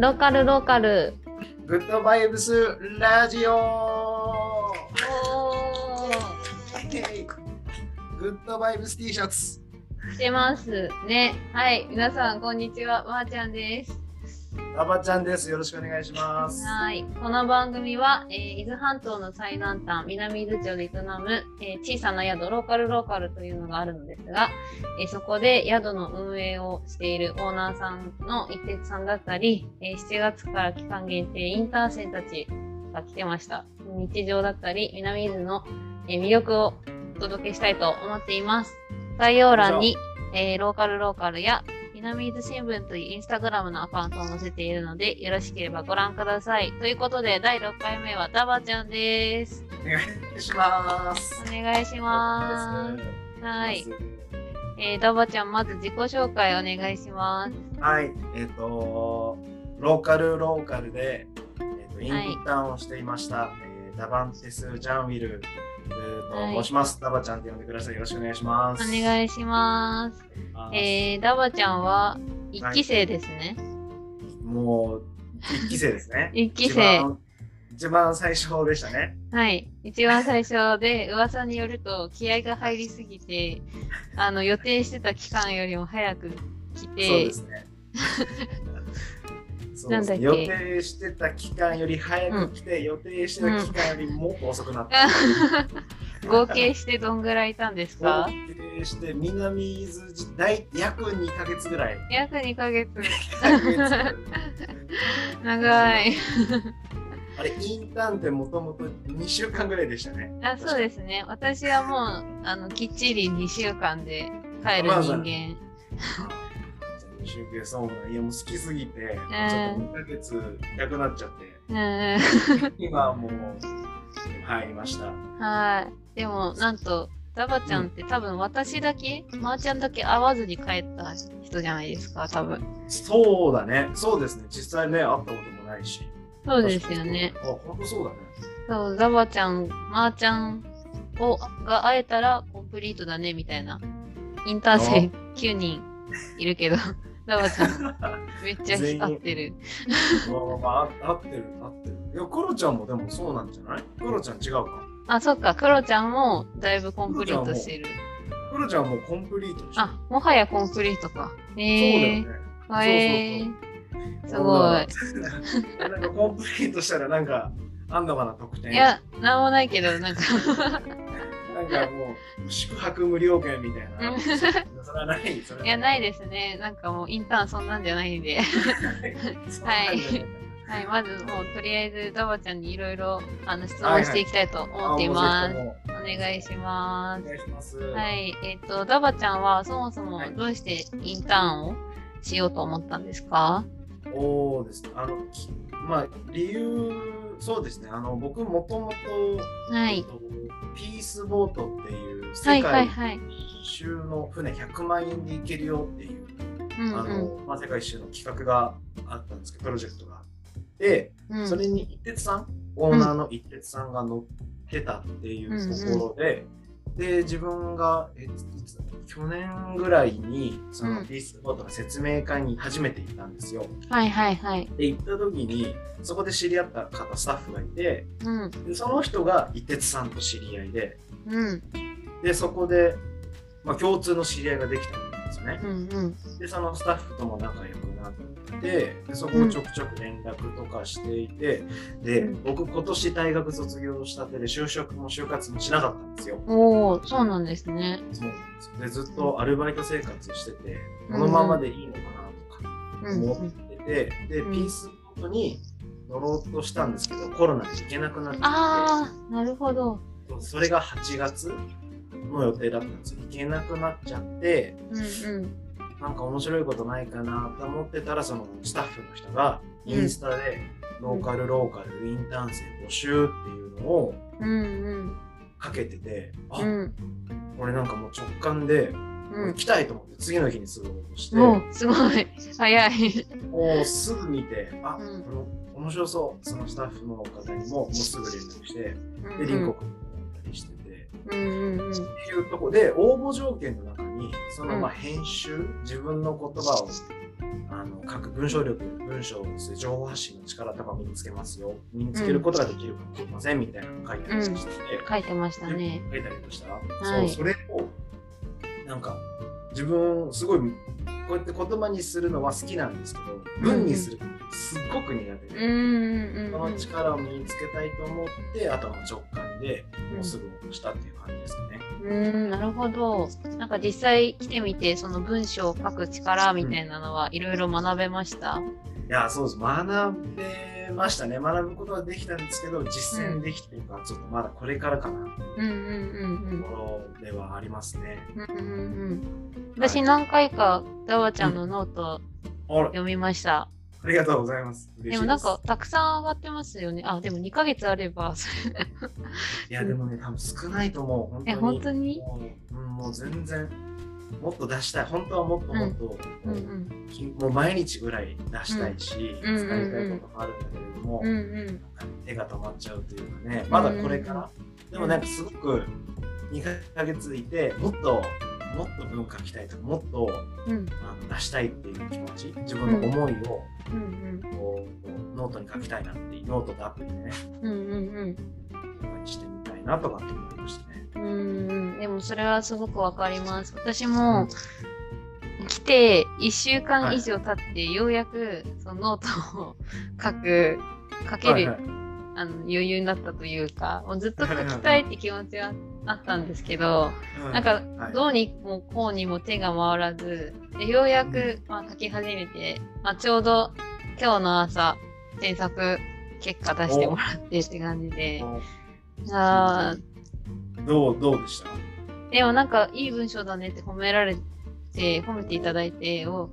ローカルローカル。グッドバイブスラジオおグッドバイブス T シャツー、してますね。はい、皆さんこんにちは、まー、ちゃんです。ラバちゃんですよろしくお願いしますはい、この番組は、えー伊豆半島の最南端、南伊豆町で営む、えー小さな宿、ローカルローカルというのがあるのですが、えーそこで宿の運営をしているオーナーさんの一徹さんだったり、えー7月から期間限定インターン生たちが来てました。日常だったり、南伊豆の、えー魅力をお届けしたいと思っています。概要欄に、えーローカルローカルや南伊豆新聞というインスタグラムのアカウントを載せているので、よろしければご覧ください。ということで、第6回目はダバちゃんです。お願いしますお願いします。はい。えー、ダバちゃん、まず自己紹介お願いします。はいえっ、とローカルローカルで、えーとインターンをしていました、えーダバンテス・ジャンウィルはいと申します、ダバちゃんって呼んでくださいよろしくお願いしますお願いします。えー、ダバちゃんは1期生ですね。もう一期生ですね 一期生一番最初でしたねはい。一番最初で、噂によると気合が入りすぎて、あの、予定してた期間よりも早く来そうてで、すね。なんだっけ？予定してた期間より早く来て、予定してた期間よりもっと遅くなった。合計してどんぐらいいたんです合か計して南伊豆時代約2ヶ月ぐらい。約2ヶ月。2ヶ月長い。あれ、インターンってもともと2週間ぐらいでしたね。あそうですね。私はもう、あの、きっちり2週間で帰るまあ人間。2週間、そうなのいやもう好きすぎて、ちょっと2ヶ月なくなっちゃって、うん。今はもう入りました。はい。でも、なんと、ダバちゃんって多分私だけ、まー、ちゃんだけ会わずに帰った人じゃないですか、多分。そうだね。そうですね。実際ね、会ったこともないし。そうですよね。あ、本当そうだね。そう、ダバちゃん、まー、ちゃんをが会えたらコンプリートだね、みたいな。インターン生9人いるけど、ダバちゃん、めっちゃ合ってる。合ってる、合ってる。いや、クロちゃんもでもそうなんじゃない？クロちゃん違うか？あ、そっか、クロちゃんもだいぶコンプリートしてる。クロちゃんもうコンプリート。あ、もはやコンプリートか。そうだえよね。ー、えー、すごい。い。なんかコンプリートしたらなんか、あんのかな、特典。いや、なんもないけど、なんかなんかもう、宿泊無料券みたいな。うんそれはない。それいや、ないでですね。なんかもうインターンそんなんじゃないんで。す。はいはい、まずもうとりあえずダバちゃんにいろいろあの質問していきたいと思っています。お願いしまお願いします。す。はい、えっ、と、ダバちゃんはそもそもはいどうしてインターンをしようと思ったんですか？そうですね。あの、きまあ、理由、そうですね。あの、僕もともと、はい。えっとピースボートっていう世界。一周の船100万円で行けるよっていう、うんあのまあ、世界一周の企画があったんですけど、プロジェクトがあって、うん。それに一徹さん、オーナーの一徹さんが乗ってたっていうところで、で、自分が、え去年ぐらいに、そうんのピースボートの説明会に初めて行ったんですよ。はいはいはい。で、行った時に、そこで知り合った方、スタッフがいて、うん。でその人が一徹さんと知り合いで、うん。で、そこで、まあ、共通の知り合いができたんですよねう。んうん。で、そのスタッフとも仲良くなって、でそこをちょくちょく連絡とかしていて、でうん、僕今年大学卒業したてで就職も就活もしなかったんですよ。おー、そうなんですね。そうなんですよで、ずっとアルバイト生活してて、うんこのままでいいのかなとかうん思ってて、で、うんピースボートに乗ろうとしたんですけど、コロナで行けなくなっちゃって、あー、なるほど。それが8月の予定だったんですよ。行けなくなっちゃって、うんうん。なんか面白いことないかなと思ってたら、そのスタッフの人がインスタでローカルローカルインターン生募集っていうのを。かけてて、あ、うん。俺なんかもう直感でうん行。きたいと思って次の日にすぐ応募して、もう、すごい。早い。もうすぐ見て、あ、うんこの面白そう、そのスタッフの方にももうすぐ連絡して、で、うんリンコ君ったりしてて、うんうんうん。っていうところで応募条件の中にそのうん。まあ編集、自分の言葉をあの書く文章力、文章ですね、情報発信の力とか身につけますよ。身につけることができるかもしれませんみたいなの書いてありまして、書いてましたね。書いたりとした。ら、はい。そう、それを、なんか、自分、すごい、こうやって言葉にするのは好きなんですけど、文にするのすっごく苦手うん。で、うんうん。その力を身につけたいと思って、あとは直感でもうすぐ押したっていう感じですかね。うん、なるほど。なんか実際来てみて、その文章を書く力みたいなのはいろいろ学べました？いや、そうです。学べましたね。学ぶことはできたんですけど、実践できてるか、ちょっとまだこれからかな、うんうんうんところではありますね。うん。うんうんうん、私何回かダワちゃんのノート読みました。ありがとうございます。でもなんかたくさん上がってますよね。あ、でも2ヶ月あれば、それいや、でもね、多分少ないと思う。本当え、に。本当に？もう,、うん、もう全然、もっと出したい。本当はもっともっと、うんうん。きもう毎日ぐらい出したいし、うん使いたいこともあるんだけれども、うんうん。手が止まっちゃうというかね、まだこれから。でもなんかすごく2ヶ月いて、もっと、もっと文化書きたいとか、もっとうんあの出したいっていう気持ち、自分の思いをうんこうノートに書きたいなっていう、ノートとアプリでね、うん。うんうんうん。してみたいなとかって思いましたね。うんうん、でもそれはすごくわかります。私も来て1週間以上経ってようやくそのノートを書く、書ける、はいはいあの余裕になったというか、もうずっと書きたいって気持ちはあったんですけど、うなんかはい。どうにもこうにも手が回らず、でようやく、まあ、書き始めて、まあ、ちょうど今日の朝制作結果出してもらってって感じで、あー。どう、どうでした？でもなんかいい文章だねって褒められて、褒めていただいて、お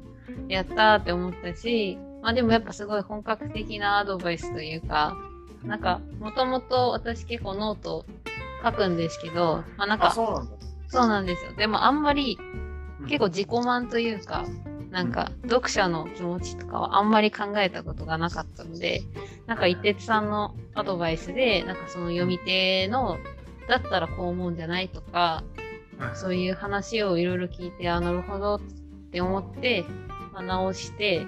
やったーって思ったし、まあでもやっぱすごい本格的なアドバイスというか、なんかもともと私結構ノート書くんですけど、まあなんあ、かそうなんだ。そうなんですよ。でもあんまりうん結構自己満というか、なんか読者の気持ちとかはあんまり考えたことがなかったので、なんか一徹さんのアドバイスで、なんかその読み手の、だったらこう思うんじゃないとか、はいそういう話をいろいろ聞いて、あ、なるほどって思って、まあ、直して、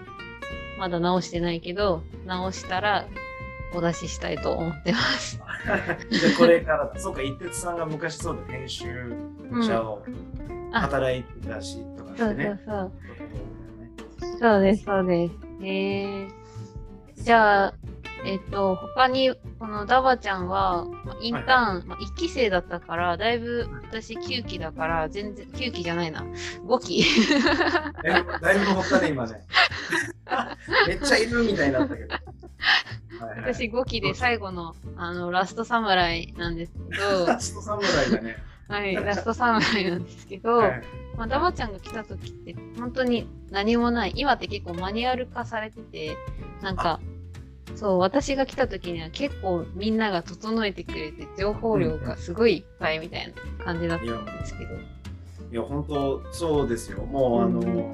まだ直してないけど、直したらお出ししたいと思ってます。でこれからだ。そうか、一徹さんが昔そうだ、編集うん。者をあ働いてたし、とかね。そうそう。そうそうです、そうです。へえじゃあ、えっと、他に、このダバちゃんは、まあインターン、まあ、1期生だったから、だいぶ、私9期だから、全然、9期じゃないな、5期。えだいぶ乗ったね、今ね。めっちゃいるみたいになったけど。はいはい、私5期で最後の、あの、ラストサムライなんですけど、ラスト侍だね。はい、ラストサムライなんですけど、はいまあ、ダバちゃんが来た時って、本当に何もない。今って結構マニュアル化されてて、なんか、そう、私が来た時には結構みんなが整えてくれて、情報量がすごいいっぱいみたいな感じだったんですけど。いや、本当そうですよ。もう、あの、うん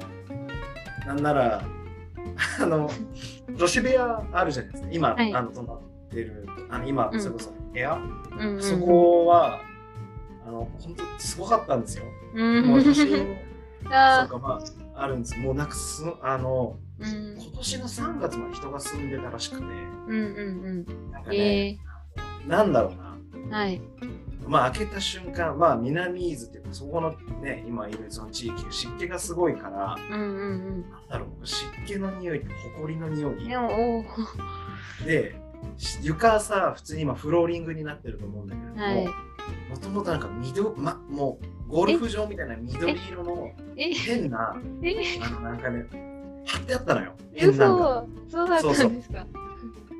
なんなら、あの、女子部屋あるじゃないですか。今、はいあの、泊まってる、あの、今、うんそれこそ部屋、うんそこは、あの、本当すごかったんですよ。うんもう写真 あとか、まあ、あるんです。もうなんかす、あの、ーうん今年の3月まで人が住んでたらしくて、うんうんうん。なんかね、えなんだろうな。ー、はい。まあ開けた瞬間、まあ南伊豆っていうか、そこのね、今いるその地域、湿気がすごいから、うんうんなんだろう、湿気の匂いと埃の匂うん。いで床はさ、普通に今フローリングになってると思うんだけれどはい。も、もともとなんか緑、ま、もうゴルフ場みたいな緑色のえ、変な、え、あのなんかね、貼ってあったのよ。変なそうだったん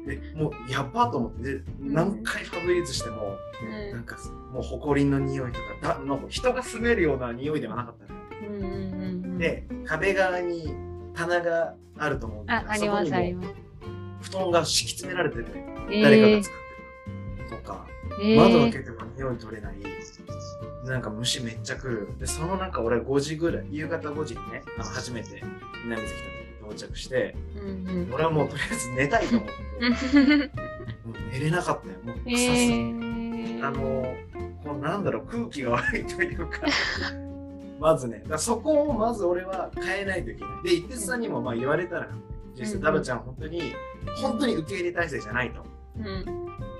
でもうやっばと思って、で何回ファブリーズしても、うん。なんかもう埃の匂いとかだなんか人が住めるような匂いではなかったのよ。うんうんうんうん。で壁側に棚があると思うんだああります、あります。布団が敷き詰められてて、え誰かがー作ってるとか、えー。窓開けても匂い取れない。なんか虫めっちゃ来る。でその中俺5時ぐらい夕方5時にねあの初めて南関来た時到着してうんうん俺はもうとりあえず寝たいと思って 寝れなかったよもうえ臭すぎてー、あのこうなんだろう空気が悪いというか まずね、そこをまず俺は変えないといけない。で、一徹さんにもまあ言われたら、実際ダバちゃん本当に、本当に受け入れ体制じゃないと。うん。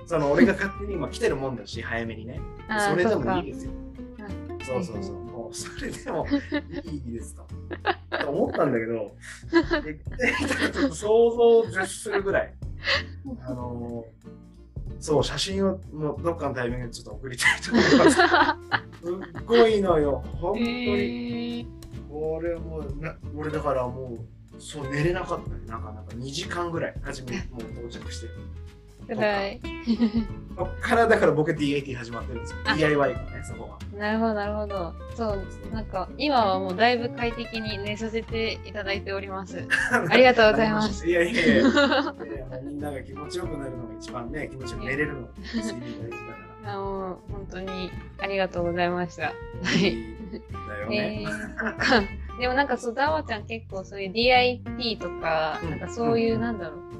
その俺が勝手に今来てるもんだし、早めにね。それでもいいですよ。そうそうそう。それでもいいですと。と思ったんだけど、ちょっと想像を絶するぐらい。あのーそう、写真をもうどっかのタイミングでちょっと送りたいと思います。すっごいのよ、本当に。えー俺もうな、俺だからもう、そう寝れなかったね、なかなか2時間ぐらい、初めもう到着して。辛い。そっからだから僕 DIT 始まってるんですよ。あ DIY がね、そこは。なるほど、なるほど。そう、なんか、今はもうだいぶ快適に寝させていただいております。ありがとうございます。いやいやいや みんなが気持ちよくなるのが一番ね、気持ちよく寝れるのが大事だかあもう、本当にありがとうございました。はら。い。だよね。えー。でもなんかそう、ダワちゃん結構そういう DIT とか、うんなんかそういう、うんなんだろう、うん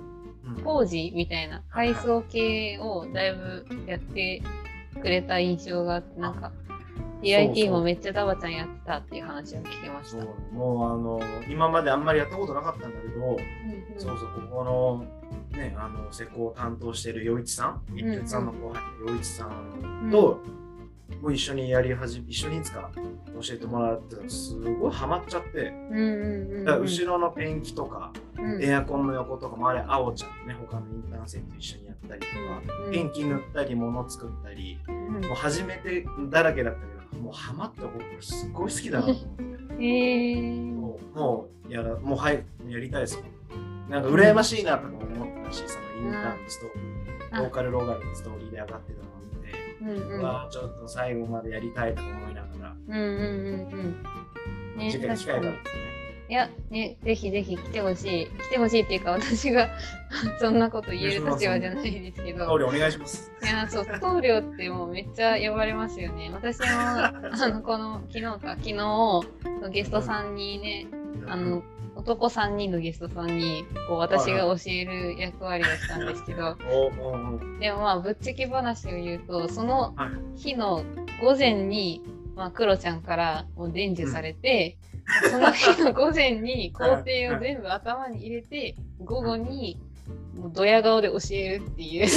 工事みたいな、改装系をだいぶやってくれた印象があって、なんか、DIT もめっちゃダワちゃんやってたっていう話を聞きました。もうあの今まであんまりやったことなかったんだけど、うんうん。そうそうここのねあの施工を担当してる余一さん、一ん徹さんの後輩の余一さんと、もう一緒にやり始め一緒にいつか教えてもらってすごいハマっちゃって、うんうんうんうん。だから後ろのペンキとか、うん。エアコンの横とかもあれ青ちゃんね他のインターン生と一緒にやったりとか、うん。ペンキ塗ったり物作ったりうん。もう初めてだらけだったけどもうハマって僕すっごい好きだなと思って。へーもうもうやらもうはいやりたいですもん。なんか羨ましいなとか思ったし、そのインターンのストーリー、うん。ローカルローカルのストーリーで上がってたうんうんうわあちょっと最後までやりたいとか思いながら、うんうんうんうん。ね、次回機会があっ確かにたらねいや、ね、ぜひぜひ来てほしい。来てほしいっていうか、私が そんなこと言える立場じゃないですけど。通りお願いします。いや、そう、棟梁ってもうめっちゃ呼ばれますよね。私も、あの、この、昨日か、昨日、ゲストさんにね、あの、男3人のゲストさんに、こう、私が教える役割をしたんですけど、でもまあ、ぶっちゃけ話を言うと、そのはい。日の午前に、まあ、クロちゃんからもう伝授されて、その日の午前に工程を全部頭に入れて、午後に、もうドヤ顔で教えるっていう。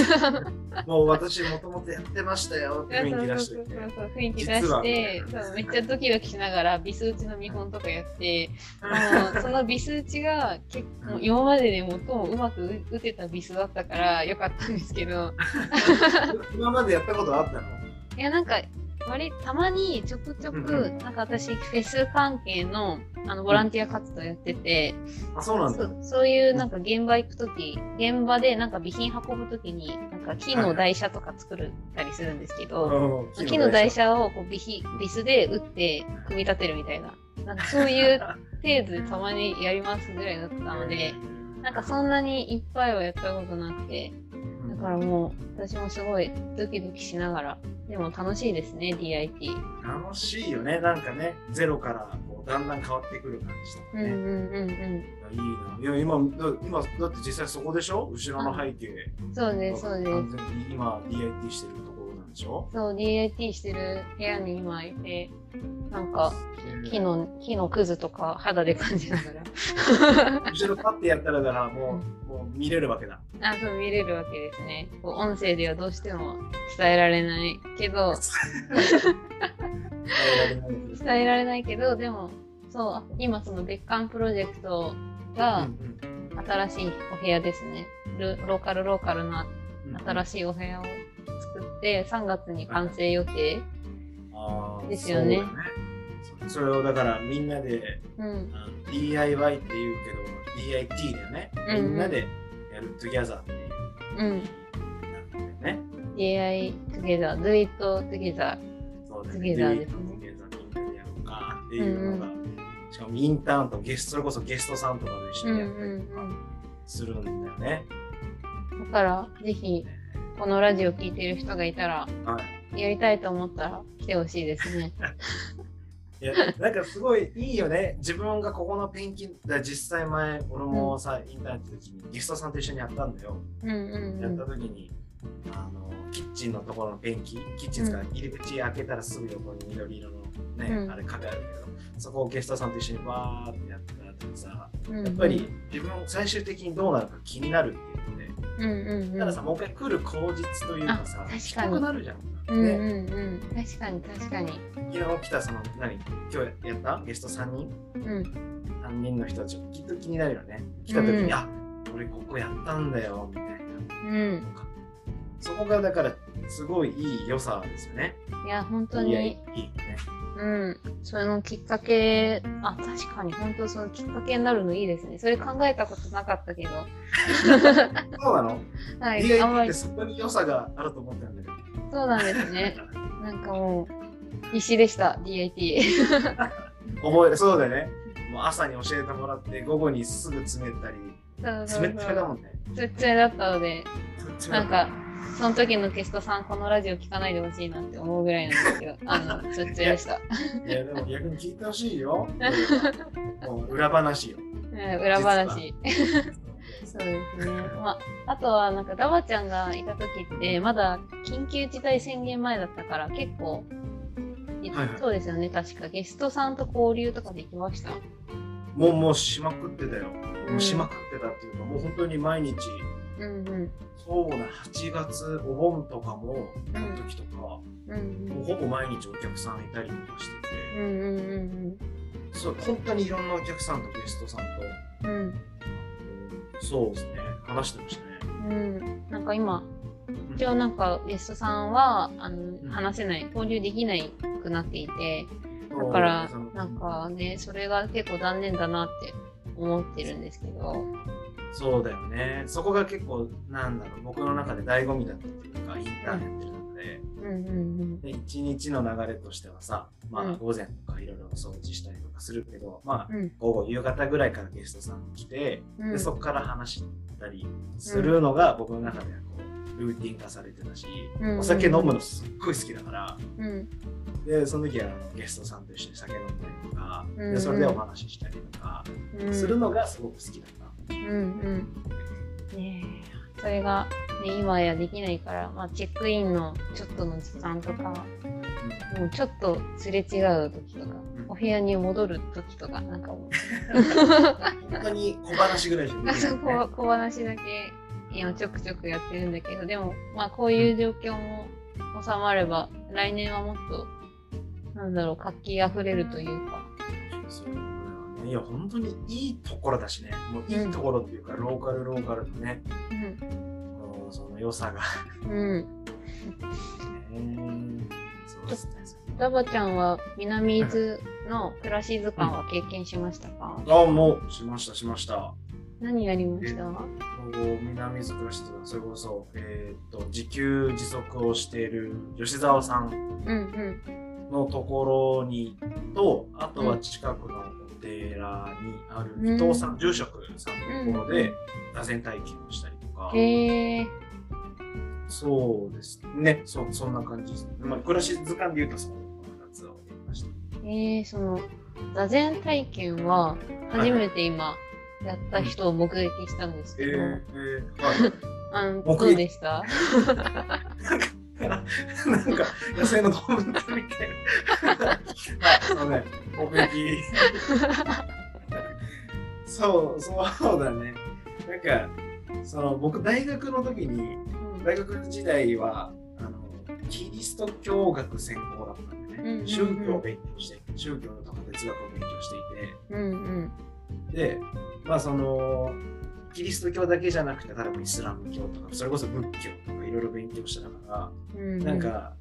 もう私もともとやってましたよ。って雰囲気出して。雰囲気出して。めっちゃドキドキしながらビス打ちの見本とかやって。もうそのビス打ちが結構今までで最もうまく打てたビスだったからよかったんですけど。今までやったことあったの？いやなんか割たまにちょくちょうんくなんか私フェス関係のあのボランティア活動やってて、あ、そうなんだ。そうそういうなんか現場行くとき、現場でなんか備品運ぶときに、なんか木の台車とか作ったりするんですけど、うん木の台車。をこうビヒビスで打って組み立てるみたいな、なんかそういう程度でたまにやりますぐらいだったので、なんかそんなにいっぱいはやったことなくて、だからもう私もすごいドキドキしながら、でも楽しいですね、DIT。楽しいよね、なんかね、ゼロからこうだんだん変わってくる感じとかね。うんうんうんうん。いいな。いや、今、だ今、だって実際そこでしょ？後ろの背景。そうです、そうです。完全に今、DIT してるとんでしょ？そう、DIT してる部屋に今いて、なんか木の、木のくずとか肌で感じながら。後ろパッてやったらだからもう、もう見れるわけだ。あ、そう見れるわけですね。こう音声ではどうしても伝えられないけど、伝えられないけどでも、そう、今その別館プロジェクトが新しいお部屋ですね。ルローカルローカルな新しいお部屋を作って、3月に完成予定。ですよねそうだそれをだからみんなでうん。DIY って言うけど DIT だよね。うんうんみんなでやる together っていう。うん。なんだよね。DI together, do it together. そうだ together ですね together みんなでやろうかっていうのが、しかもインターンとゲスト、それこそゲストさんとかと一緒うんにやったりうんとかするんだよね。うん。だから、ぜひ、このラジオ聞いてる人がいたら、はい。やりたいと思ったら来てほしいですね。いや、なんかすごいいいよね。自分がここのペンキ、だ実際前、俺もさ、インターン行った時にゲストさんと一緒にやったんだよ。うんうんうやったん。時に、あの、キッチンのところのペンキ、キッチンですから、入り口開けたらすぐ横に緑色のね、うんあれ壁あるけどそこをゲストさんと一緒にバーってやってた後にさうんやっぱり自分最終的にどうなるか気になるっていうので、うんうんうん。たださもう一回来る口実というかさあ確かに。なるじゃん。うんね、うんうん。確かに確かに。昨日来たその何？今日やった？ゲスト3人？うん。3人の人たちもきっと気になるよね。来た時に、うんあ俺ここやったんだよみたいな。うん。そこがだからすごいいい良さですよね。いや本当いやいにいね。うん。それのきっかけあ確かに。本当そのきっかけになるのいいですね。それ考えたことなかったけど そうなの？はいあんま ?DIT っりてそこに良さがあると思ったんだけど。そうなんですねなんかもう必死でした DIT 覚える、そうだよね。もう朝に教えてもらって、午後にすぐ詰めたり、そうそう詰め詰めだもんね。つっつめだったのでなんかその時のゲストさんこのラジオ聞かないでほしいなって思うぐらいなんですけど あのつっつめでしたいや、でも逆に聞いてほしいよ。もう裏話よ。うん裏話そうですね。まあ、あとは、なんか、ダバちゃんがいた時って、まだ緊急事態宣言前だったから、結構、いはいはいそうですよね。確か、ゲストさんと交流とかできました？もう、もうしまくってたよ。うんもうしまくってたっていうか、もう本当に毎日、うんうん。そうな、8月、お盆とかも、の時とか、うんもうほぼ毎日お客さんいたりとかしてて、うん。うんうんそう本当にいろんなお客さんとゲストさんと、うんうん。そうですね、話してましたね。うん。うん。なんか今、一応なんか、ゲストさんは、あの、ん話せない、交流できないくなっていて、だだから、なんかね、それが結構残念だなって思ってるんですけど。そうだよね。そこが結構、なんだろう、僕の中で醍醐味だったっていうか、インターネットで、うんうんで一日の流れとしてはさ、まうんあ午前とかいろいろ掃除したりとかするけど、まあ。午後夕方ぐらいからゲストさん来て、うんでそこから話したりするのが僕の中ではこうルーティン化されてたし、うんお酒飲むのすっごい好きだから、うん。でその時はあのゲストさんと一緒に酒飲んだりとか、うんでそれでお話ししたりとかうん。するのがすごく好きだった。うんうん。ねえそれが、ね、今やできないから、まあ、チェックインのちょっとの時間とか、もうちょっとすれ違う時とか、お部屋に戻る時とか、なんかも本当に小話ぐらいしかう、であそこ小話だけ今ちょくちょくやってるんだけど、でも、まあこういう状況も収まれば、来年はもっと、なんだろう、活気あふれるというか、いや本当にいいところだしね。もういいところっていうか、ローカルローカルのねうん、その良さが。うん。ねそうですね。ダバちゃんは南伊豆の暮らし図鑑は経験しましたか、あもうしましたしました。何やりました？南づくらしとかそれこそ、えー、と自給自足をしている吉沢さんうんのところにとあとは近くのお寺にある伊藤さん、住職さんのところで座禅体験をしたりとか、そうですね。そそんな感じです、まあ、暮らし図鑑で言うとその2つをやりました。えー、その座禅体験は初めて今やった人を目撃したんですえけど、ー。えー。はい。あのどうでした？なんか野生の動物みたいな。はい、そうね、目撃。そう、そうだね。なんか、その僕、大学の時に、大学時代は、あの、キリスト教学専攻だったんでね、うんうんうん宗教を勉強して、宗教とか哲学を勉強していて、うんうんで、まあその、キリスト教だけじゃなくて、例えばイスラム教とか、それこそ仏教とかいろいろ勉強してたから、うん。うんなんか、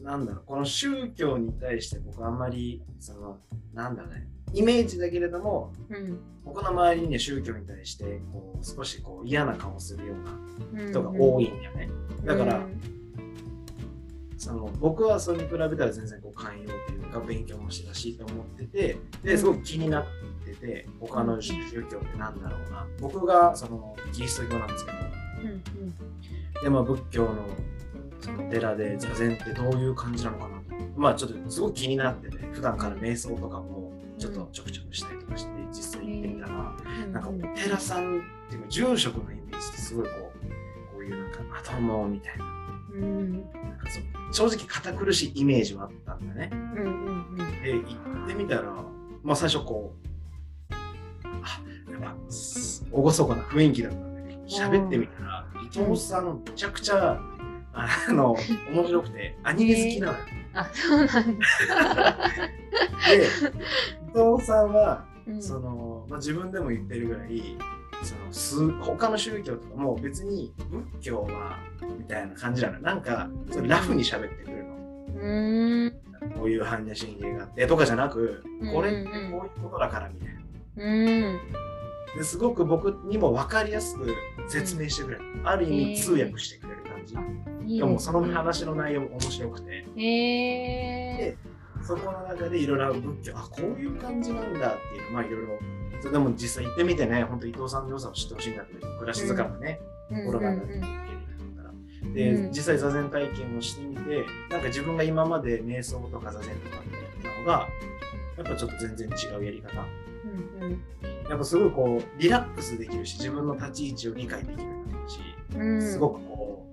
なんだろう、この宗教に対して僕あんまり、その、なんだね、イメージだけれども、うん。僕の周りにね、宗教に対して、こう、少しこう嫌な顔するようなうん。人が多いんだよね。だからうんその、僕はそれに比べたら全然こう、寛容というか、勉強もしてたしと思ってて、で、すごく気になってて、他の宗教ってなんだろうな。僕が、その、キリスト教なんですけど、うんで、まあ、仏教のその寺で座禅ってどういう感じなのかなと。まあ、ちょっとすごく気になってて、普段から瞑想とかもちょっとちょくちょくしたりとかして、実際行ってみたら、うんなんかお寺さんっていうか、住職のイメージってすごいこう、こういうなんか、あ、どうも、みたいな。うん。なんかそう正直堅苦しいイメージはあったんだね。うんうんで、行ってみたら、まあ最初こう、あ、やっぱ、す厳かな雰囲気だったんだけど、喋ってみたら、伊藤さんめちゃくちゃ、あの、面白くて、アニメ好きなのよ。あ、そうなんだ。で、伊藤さんは、うんその、まあ、自分でも言ってるぐらい、そのす他の宗教とかも別に仏教はみたいな感じなの。なんか、それラフに喋ってくるの。うーん。こういう般若心経があってとかじゃなくこれってこういうことだからみたいな。うん。ですごく僕にも分かりやすく説明してくれる。ある意味通訳してくれる感じ。いいでもそのね話の内容も面白くて、へえそこの中でいろいろ仏教、あ、こういう感じなんだっていう、まあいろいろ、それでも実際行ってみてね、本当伊藤さんの良さを知ってほしいんだけど、暮らし塚がね、ー。コロナうんうんが経験だったから。で、うん実際座禅体験をしてみて、なんか自分が今まで瞑想とか座禅とかってやってたのが、やっぱちょっと全然違うやり方。うんうんやっぱすごいこう、リラックスできるし、自分の立ち位置を理解できるし、うんすごくこ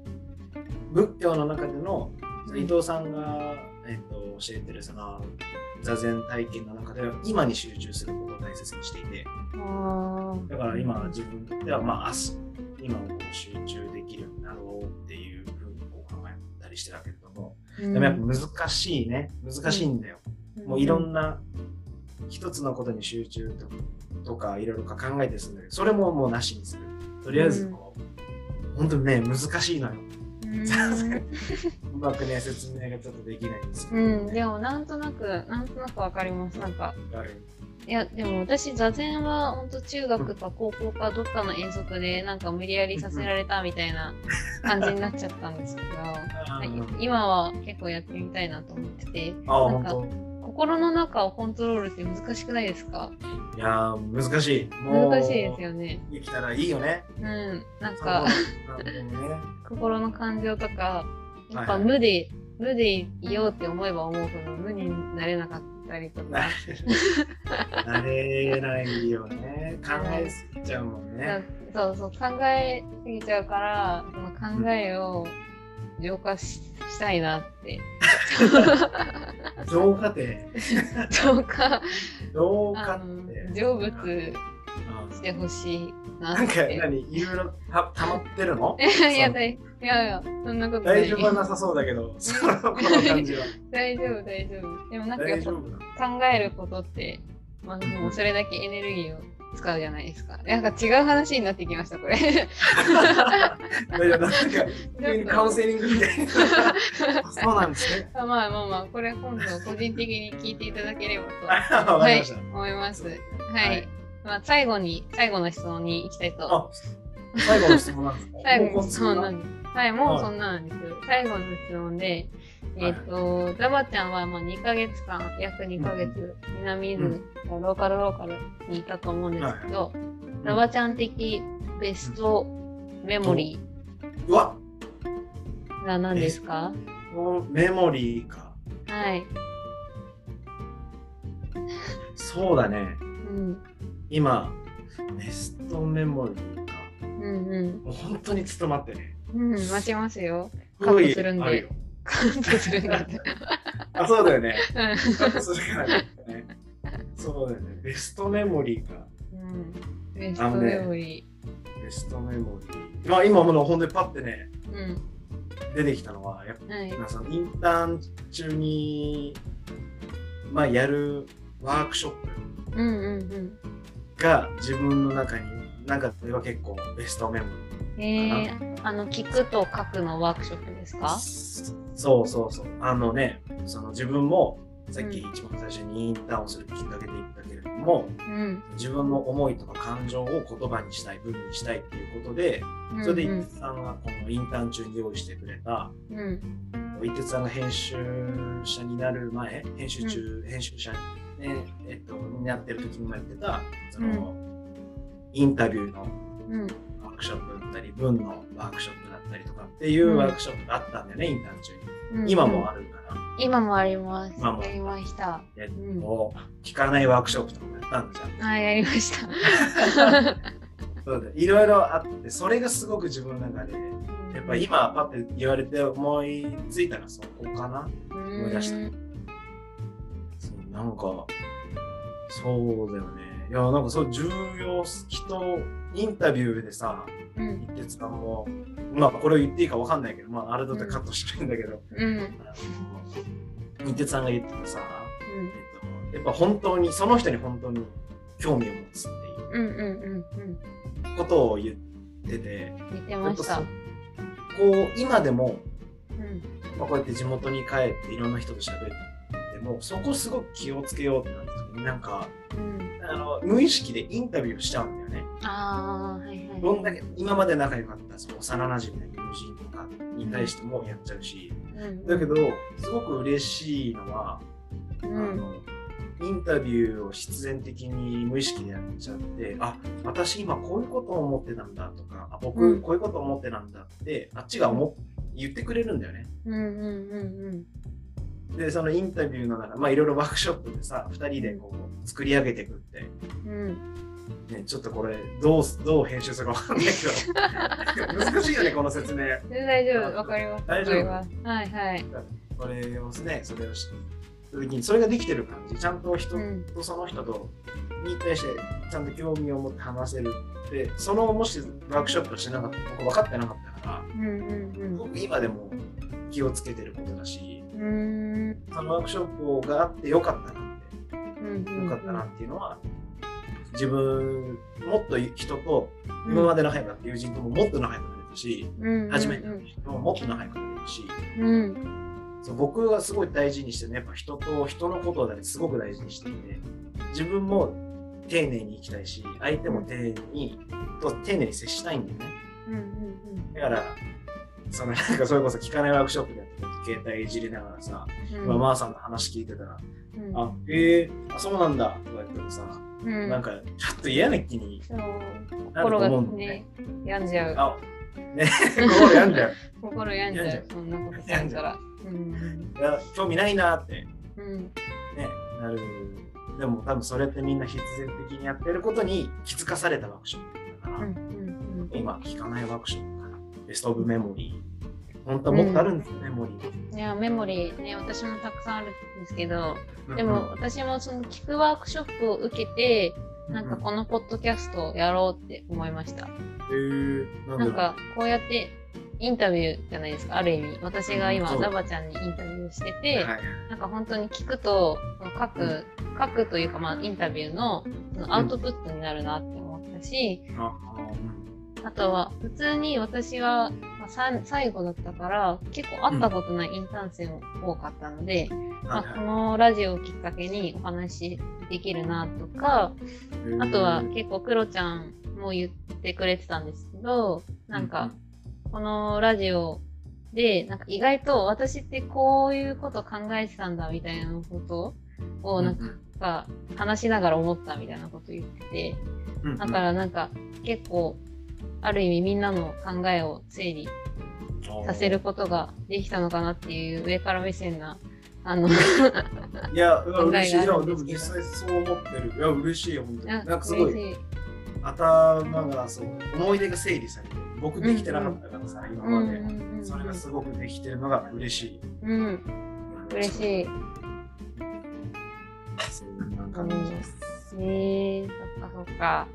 う、仏教の中でのうん伊藤さんが、えっと教えてるその座禅体験の中では今に集中することを大切にしていて、だから今自分ではまあ明日、今を集中できるようになろうっていうふうにこう考えたりしてたけれども、うん。でもやっぱ難しいね、難しいんだよ。もういろんな一つのことに集中ととかいろいろか考えてするんだけど、それももうなしにする。とりあえずこう、本当にね、難しいのよ。うん。うまくね、説明がちょっとできないんですけど、うん、でもなんとなく、なんとなくわかります。なんか、いや、でも私、座禅は本当中学か高校かどっかの遠足で、なんか無理やりさせられたみたいな感じになっちゃったんですけど、あはい。ー今は結構やってみたいなと思ってて、なんか本心の中をコントロールって難しくないですか？当。いやー、難しい。難しいですよね。できたらいいよね。うん。なんか、ね。心の感情とか、やっぱ無で、無でいようって思えば思うほど無になれなかったりとか。なれないよね。考えすぎちゃうもんね。そうそう考えすぎちゃうからその考えを浄化ししたいなって。浄化って、浄化。浄化あっのて。成仏うんしてほしいななんか何いろいろた溜まってるの？いやいやだいいやそんなこと大丈夫はなさそうだけど。大丈夫大丈夫。でもなんか考えることって、まあ、もうそれだけエネルギーを使うじゃないですかなんか違う話になってきましたこれなんか、急にカウンセリングみたいな。そうなんですね。あ まあまあまあこれ今度個人的に聞いていただければと わかりました。思います。はい。はいまあ、最後に、最後の質問に行きたいと。あ、最後の質問なんですか？最後の質問なんです。はい、もうはいそんななんですよ。最後の質問で、えっ、と、ザバちゃんはまあ2ヶ月間、約2ヶ月、南伊豆、ローカルローカルにいたと思うんですけど、ザバちゃん的ベストメモリーが何ですか？メモリーか。はい。そうだね。うん。今、ベストメモリーか。うんうん。もう本当にちょっと待ってね。うん、待ちますよ。カットするんでカットするんで。あ、そうだよね。うんカットするからね。そうだよね。ベストメモリーか。うん。ベストメモリベストメモリー。まあ今もの本当にパッてね、ー。うん。出てきたのは、やっはい。ぱそのインターン中に、まあやるワークショップうんうんうん。が自分の中に、中では結構ベストメモリー。えー、あの、聞くと書くのワークショップですか？そうそうそう。あのね、その自分もさっき一番最初にインターンをするきっかけで言ったけれども、うん。自分の思いとか感情を言葉にしたい、文にしたいっていうことで、それでうん伊哲さんがこのインターン中に用意してくれた、うん。伊哲さんが編集者になる前、編集中、編集者、ね、えっと、になってる時にもやってた、その、インタビューのうん。ワークショップだったり、文のワークショップだったりとかっていうワークショップがあったんだよね、インターン中に。うん。今もあるから。今もあります。今もやりました。もう聞かないワークショップとかもやったんじゃん。はい、やりました。そうだいろいろあって、それがすごく自分の中で、いやっぱ今パッて言われて思いついたらそこかな思い出したそうなんかそうだよねいやなんかそう重要人インタビューでさうん。一徹さんもまあこれを言っていいかわかんないけどまああれだとカットしてるんだけど、一徹さんが言ってたさ、えっと、やっぱ本当にその人に本当に興味を持つって。いうことを言ってて見てました。こう今でもうん。まあ、こうやって地元に帰っていろんな人と喋ってもそこすごく気をつけようってなった時になんかうん。あの無意識でインタビューしちゃうんだよね。ああ、はいはい。どんだけ今まで仲良かったその幼なじみの友人とかに対してもやっちゃうしうん。だけどすごく嬉しいのは、うん。あのインタビューを必然的に無意識でやっちゃってあ私今こういうことを思ってたんだとかあう僕んこういうことを思ってたんだってあっちが思っ言ってくれるんだよね。うん。うん。うん。でそのインタビューの中まあいろいろワークショップでさ2人でこう作り上げていくって、うん。ね、ちょっとこれどうどう編集するかわかんないけど 難しいよねこの説明大丈夫、わかります。大丈夫？はいはい。これをねそれをして時にそれができてる感じちゃんと人うん。とその人とに対してちゃんと興味を持って話せるでそのもしワークショップをしなかった僕分かってなかったからうん。うん。僕今でも気をつけてることだしうん。うん。そのワークショップがあってよかったなってうん。よかったなっていうのは、自分、もっと人と、今まで仲良かった友人とももっと仲良くなれたし、うん。初めての人とももっと仲良くなれるし、うん。そう僕はすごい大事にしてるのはやっぱ人と人のことをすごく大事にしていて、自分も丁寧に生きたいし、相手も丁寧に、と丁寧に接したいんだよね。うん。うん。だから、そのなんかそれこそ聞かないワークショップで携帯いじりながらさ、うん。今、まーさんの話聞いてたら、うん。あ、へえあ、そうなんだとか言ってもさ、うん。なんかちょっと嫌な気に。なる心がと思うんだよねね。、病んじゃう。あ、ね、心病んじゃう。心病んじゃう。そんなことされたら。うん。いや興味ないなって、ね、うん。なる。でも多分それってみんな必然的にやってることに気づかされたワークショップだから、うん。うん。今聞かないワークショップから、ベストオブメモリー。本当はもっとあるんですよ、メモリー。いや、メモリーね、私もたくさんあるんですけど、でうん。も、私もその聞くワークショップを受けて、なんかこのポッドキャストをやろうって思いました。へえなんなんかこうやってインタビューじゃないですか、ある意味。私が今、ダバちゃんにインタビューしてはいて、はい。なんか本当に聞くと、書く、書くというか、まあ、インタビューのそのアウトプットになるなって思ったし、あああとは、普通に私は、最後だったから、結構会ったことないインターン生も多かったので、うん。まあ、このラジオをきっかけにお話できるなとか、いあとは結構クロちゃんも言ってくれてたんですけど、なんか、このラジオで、なんか意外と私ってこういうこと考えてたんだみたいなことをなんか話しながら思ったみたいなこと言ってて、うんうん。だからなんか結構ある意味みんなの考えを整理させることができたのかなっていう上から目線な、あの、いや、嬉しい。でも実際そう思ってる。いや、嬉しいよ、本当に。あなんかすごい頭がそう思い出が整理されてる僕できてなかったからさ、今うんまで、うんうんそれがすごくできてるのが嬉しい。うん、嬉しい。そんな感じです。えー、そっかそっか。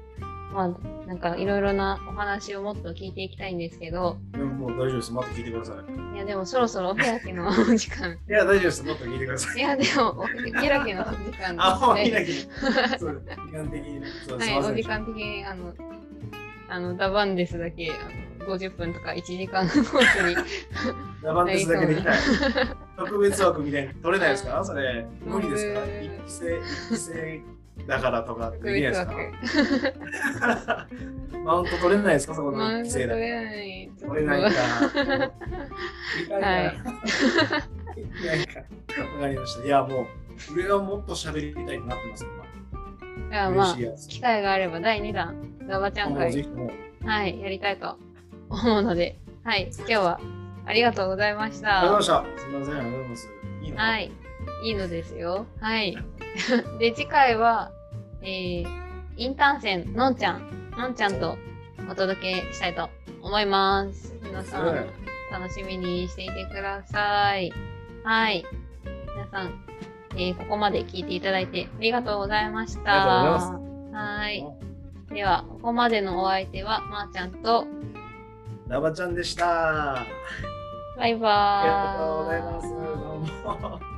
まあ、なんかいろいろなお話をもっと聞いていきたいんですけど、でももう大丈夫です。また聞いてください。いやでもそろそろお開きのお時間。いや、大丈夫です。もっと聞いてください。いやでもお開きのお時間ですね。なきゃ。そう時間的にはいお時間的にあの、あの、ダバンデスだけ、あの、50分とか1時間ごとに。ダバンテスだけできない。特別枠みたいに取れないですかそれ。無理ですかうん一期生、一期生だからとかできないですか マウント取れないですか？そこの一期生だれない。取れないか。はい。わかりました。いや、もう、俺はもっと喋りたいってなってます、いや、今。まあ。機会があれば第2弾、ダバちゃん会。はい、やりたいと思うので、はい、今日はありがとうございましありがとうございた。ました。すみません、ありがとうございます。いいのはい、いいのですよ。はい。で、次回は、えー、インターン生のんちゃん、のんちゃんとお届けしたいと思思います。皆さん、はい楽しみにしていてください。はい。皆さん、えーここまで聞いていただいてありがとうございました。はい。では、ここまでのお相手は、まー、ちゃんと、ラバちゃんでした。バイバーイ。ありがとうござい